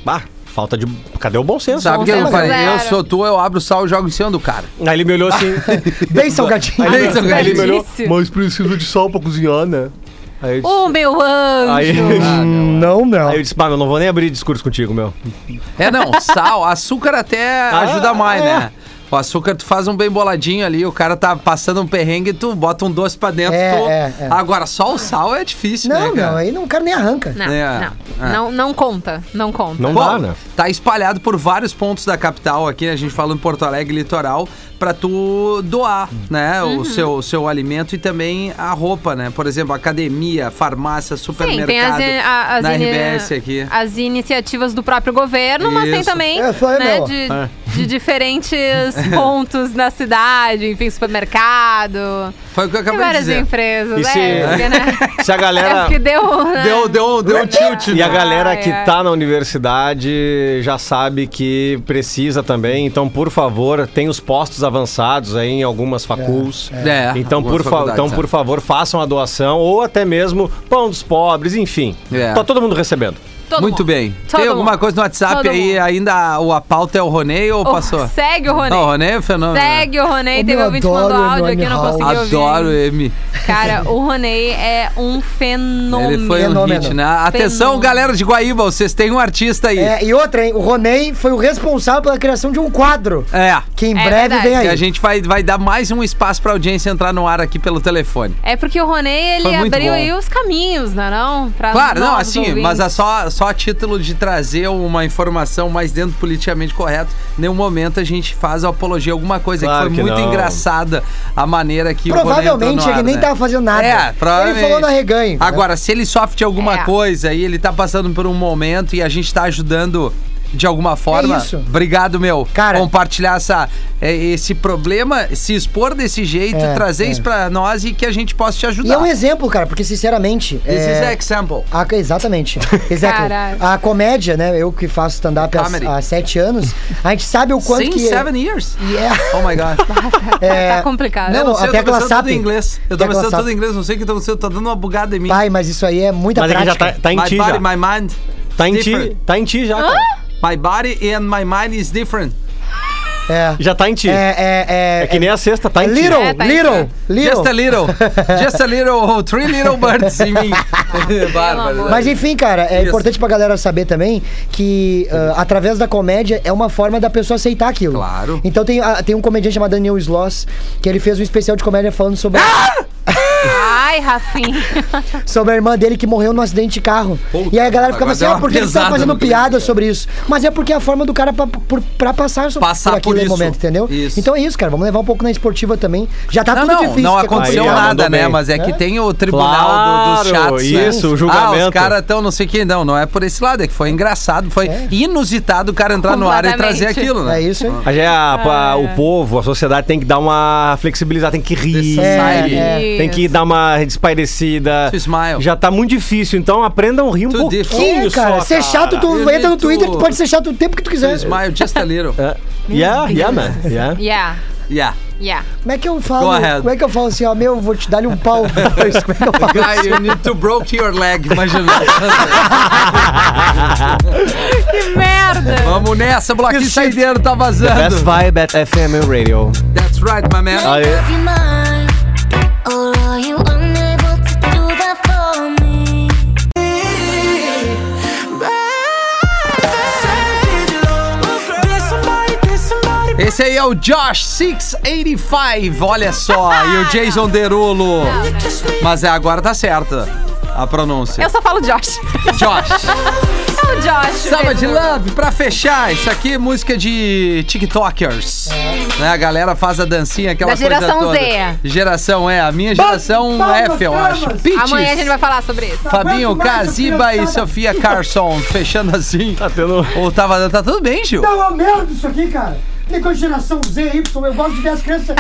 Bah, falta de... Cadê o bom senso? Sabe o que eu falei? Eu sou tu, eu abro o sal e jogo em cima do cara. Aí ele me olhou assim... Bem salgadinho. Bem Aí salgadinho. ele me olhou, mas precisa de sal pra cozinhar, né? Aí eu disse, Ô, meu anjo. aí, Hum, Não, não. aí eu disse, meu, não vou nem abrir discurso contigo, meu. É, não, sal, açúcar até ajuda mais, né? O açúcar tu faz um bem boladinho ali, o cara tá passando um perrengue, tu bota um doce pra dentro. É, tu- é, é. Agora, só o sal é difícil, né, Não, não, aí não, o cara nem arranca. Não, É, não, é. não. Não conta. Não conta. Não Bom, dá, né? Tá espalhado por vários pontos da capital aqui, a gente fala em Porto Alegre litoral, pra tu doar, né, Uhum. o seu, seu alimento e também a roupa, né? Por exemplo, academia, farmácia, Sim, supermercado. tem as, a- as, na RBS aqui. as iniciativas do próprio governo, mas tem Isso. também É, foi, né, meu. de, de diferentes pontos na cidade, enfim, supermercado. Foi o que eu acabei de várias dizer. empresas, E se- é, porque, né? Se a É galera... porque deu, né? Deu, deu, deu um tilt, E a né? galera Ai, que ai. tá na universidade já sabe que precisa também. Então, por favor, tem os postos avançados aí em algumas faculs. É, Então, algumas por, fa- faculdades, então é. por favor, façam a doação ou até mesmo pão dos pobres, enfim. É. Tá todo mundo recebendo. Todo Muito mundo. bem. Todo Tem alguma mundo. coisa no WhatsApp Todo aí? mundo. Ainda o, a pauta é o Ronei ou Oh, passou? Segue o Ronei. Não, o Ronei é fenômeno. Segue o Ronei. Teve ouvinte que adoro mandou áudio aqui, não consegui ouvir. Adoro ele. Cara, o Ronei é um fenômeno. Ele foi um Fenômeno. hit, né? Atenção, Fenômeno. galera de Guaíba, vocês têm um artista aí. É, e outra, hein? O Ronei foi o responsável pela criação de um quadro. É. Que em É breve verdade. vem aí. E a gente vai, vai dar mais um espaço pra audiência entrar no ar aqui pelo telefone. É porque o Ronei, ele abriu bom. aí os caminhos, não é não? Pra Claro, não, assim, ouvintes. mas é só, só a título de trazer uma informação mais dentro do politicamente correto. Em nenhum momento a gente faz apologia a alguma coisa Claro que que foi muito não. engraçada a maneira que o Provavelmente no ar, ele nem né? tava fazendo nada. É, provavelmente. Ele falou na reganho. Agora, se ele sofre de alguma É. coisa e ele tá passando por um momento e a gente tá ajudando de alguma forma, É isso. obrigado, meu. Cara- compartilhar essa, é, esse problema, se expor desse jeito, É, trazer é. isso pra nós e que a gente possa te E ajudar. é um exemplo, cara, porque sinceramente. This é... is example. A- exatamente. Exactly. Caralho. A comédia, né? Eu que faço stand-up há, há sete anos, a gente sabe o quanto Since que. seven years. Yeah. Oh my God. É, Tá complicado. Não, eu não sei, a eu tô SAP. tudo em inglês. Eu tô pensando tudo em inglês, não sei o que tá acontecendo, tá dando uma bugada em mim. Pai, mas isso aí é muita Mas é que já prática. tá, tá em my ti body, já. my mind. Tá em ti, tá em ti já, cara. My body and my mind is different. É. Já tá em ti. É, é, é, É que nem a sexta, tá em ti. little, É, tá little, little. Just a little. Just a little. Three little birds em mim. Bárbaro. Mas enfim, cara, é Isso. importante pra galera saber também que ah, através da comédia é uma forma da pessoa aceitar aquilo. Claro. Então tem, ah, tem um comediante chamado Daniel Sloss que ele fez um especial de comédia falando sobre, Ah! Ai, Rafinha. sobre a irmã dele que morreu num acidente de carro. Puta, e aí a galera ficava assim, ah, por que ele tá fazendo piada sobre isso? Mas é porque é a forma do cara pra, por- pra passar, Passar por aquele por isso. momento, entendeu? Isso. Então é isso, cara. Vamos levar um pouco na esportiva também. Já tá Não, tudo não, difícil. não que aconteceu nada, né? Mas é que É? tem o tribunal do- dos Claro, né? isso, o Ah, julgamento. os caras tão não sei o que. Não, não é por esse lado. É que foi engraçado, foi É. inusitado o cara entrar no ar e trazer aquilo, né? É isso aí. Mas é a- a- o povo, a sociedade tem que dar uma flexibilizada, tem que rir. Society. É, Tem que dar uma despairecida. To smile. Já tá muito difícil, então aprendam a rir um To pouquinho É, cara. só, ser chato, tu You entra no Twitter, to- tu pode ser chato o tempo que tu To quiser. smile just a little. É. Yeah, yeah, man. Yeah. Yeah, Yeah. yeah. Como é que eu falo? Como é que eu falo assim, ó, meu, vou te dar-lhe um pau? Como é que eu falo? Guy, you need to broke your leg. Imagina. Que merda. Vamos nessa, bloquinho saideiro tá Best vazando. vibe at FM Radio. That's right, my man. Aí. Esse aí é o Josh 685, olha só. e o Jason Derulo. Mas é, agora tá certa a pronúncia. Eu só falo Josh. Josh. É o Josh. Samba de. Love, pra fechar, isso aqui é música de TikTokers. Né, a galera faz a dancinha, aquela Da coisa geração toda. Z. Geração é, a minha geração palmas, F, eu palmas. acho. Pitches. Amanhã a gente vai falar sobre isso. Fabinho, Aguento mais Kaziba essa e criançada. Sofia Carson, fechando assim. Tá tendo. Ou tava, tá tudo bem, Gil? Tá uma merda isso aqui, cara. Tem coisa de geração Z, Y, eu gosto de ver as crianças.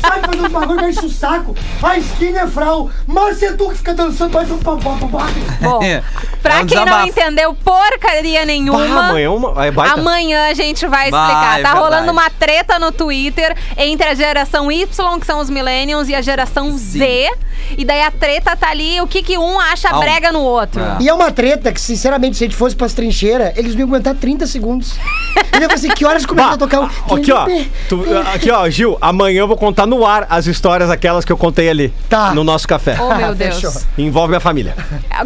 Sai fazendo uns bagulho, me enche o saco. A skin é frau. Mas é tu que fica dançando, parece um papá, papá. Bom, É pra um quem não entendeu porcaria nenhuma. Pá, amanhã é uma. É baita. Amanhã a gente vai Vai, explicar. tá verdade. rolando uma treta no Twitter entre a geração Y, que são os millennials, e a geração Z. E daí a treta tá ali, o que que um acha Ah, um- brega no outro. É. E é uma treta que, sinceramente, se a gente fosse pras trincheiras, eles não iam aguentar 30 segundos. E eu falei assim, que horas começa Bah, a tocar o... aqui, ó. Tu- aqui, ó, Gil, amanhã eu vou contar no ar as histórias aquelas que eu contei ali. Tá. No nosso café. Oh, meu Deus. Envolve minha família.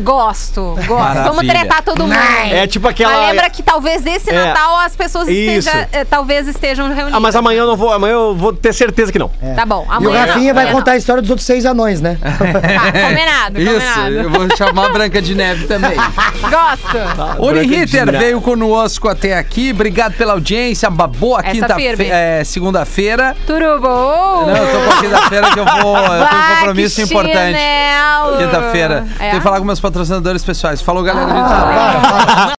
Gosto, gosto. Maravilha. Vamos tretar todo mundo. É tipo aquela- Mas lembra que talvez esse É. Natal as pessoas Isso. esteja, eh, talvez estejam reunidas. Ah, mas amanhã eu não vou. Amanhã eu vou ter certeza que não. Tá bom, E o amanhã. Rafinha vai amanhã contar a história dos outros seis anões, né? Tá, combinado, Isso, combinado. eu vou chamar a Branca de Neve também. Gosto. Uri Branca de Ritter veio conosco até aqui. Obrigado pela audiência. Uma boa quinta-feira. É, segunda-feira. Tudo bom? Não, eu tô com a quinta-feira que eu vou. Eu tenho um compromisso importante. chinelo. Quinta-feira. É? Tem que falar com meus patrocinadores pessoais. Falou, galera. A gente